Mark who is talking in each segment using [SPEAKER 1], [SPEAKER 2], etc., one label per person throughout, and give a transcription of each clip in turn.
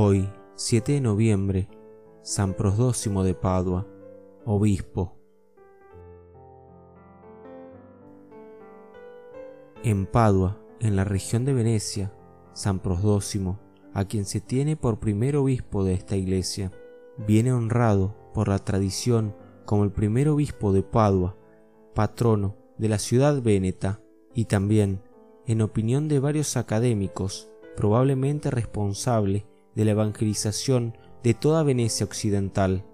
[SPEAKER 1] Hoy, 7 de noviembre, San Prosdócimo de Padua, Obispo. En Padua, en la región de Venecia, San Prosdócimo, a quien se tiene por primer obispo de esta iglesia, viene honrado por la tradición como el primer obispo de Padua, patrono de la ciudad véneta, y también, en opinión de varios académicos, probablemente responsable de la evangelización de toda Venecia occidental.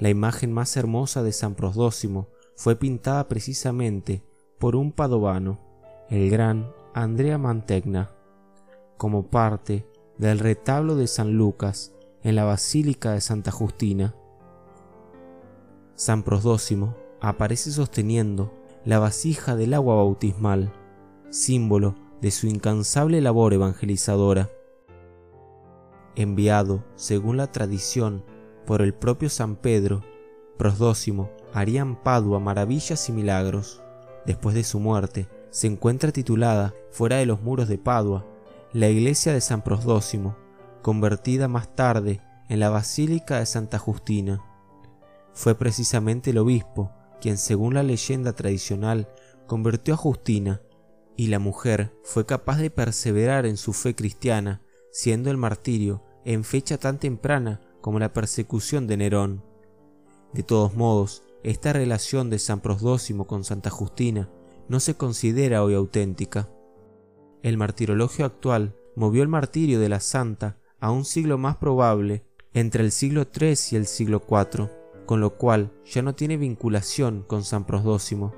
[SPEAKER 1] La imagen más hermosa de San Prosdócimo fue pintada precisamente por un padovano, el gran Andrea Mantegna, como parte del retablo de San Lucas en la Basílica de Santa Justina. San Prosdócimo aparece sosteniendo la vasija del agua bautismal, símbolo de su incansable labor evangelizadora enviado, según la tradición, por el propio San Pedro, Prosdócimo haría en Padua maravillas y milagros. Después de su muerte, se encuentra titulada, fuera de los muros de Padua, la iglesia de San Prosdócimo, convertida más tarde en la Basílica de Santa Justina. Fue precisamente el obispo quien, según la leyenda tradicional, convirtió a Justina, y la mujer fue capaz de perseverar en su fe cristiana siendo el martirio en fecha tan temprana como la persecución de Nerón. De todos modos, esta relación de San Prosdócimo con Santa Justina no se considera hoy auténtica. El martirologio actual movió el martirio de la santa a un siglo más probable, entre el siglo III y el siglo IV, con lo cual ya no tiene vinculación con San Prosdócimo.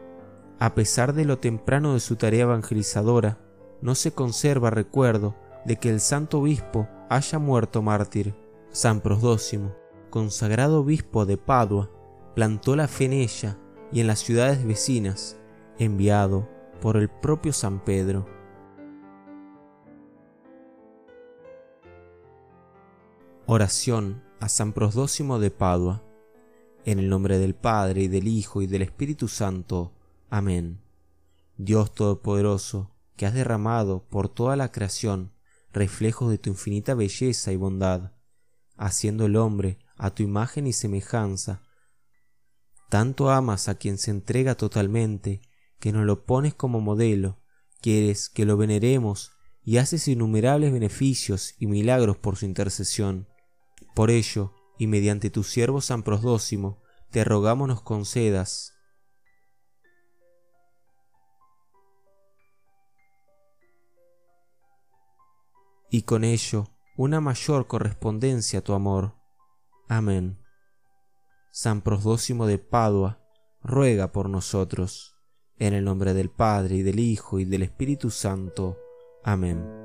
[SPEAKER 1] A pesar de lo temprano de su tarea evangelizadora, no se conserva recuerdo de que el santo obispo haya muerto mártir. San Prosdócimo, consagrado obispo de Padua, plantó la fe en ella y en las ciudades vecinas, enviado por el propio San Pedro. Oración a San Prosdócimo de Padua. En el nombre del Padre y del Hijo y del Espíritu Santo. Amén. Dios Todopoderoso, que has derramado por toda la creación reflejo de tu infinita belleza y bondad, haciendo el hombre a tu imagen y semejanza. Tanto amas a quien se entrega totalmente, que nos lo pones como modelo, quieres que lo veneremos y haces innumerables beneficios y milagros por su intercesión. Por ello, y mediante tu siervo San Prosdócimo, te rogamos nos concedas y con ello una mayor correspondencia a tu amor. Amén. San Prosdócimo de Padua, ruega por nosotros, en el nombre del Padre y del Hijo y del Espíritu Santo. Amén.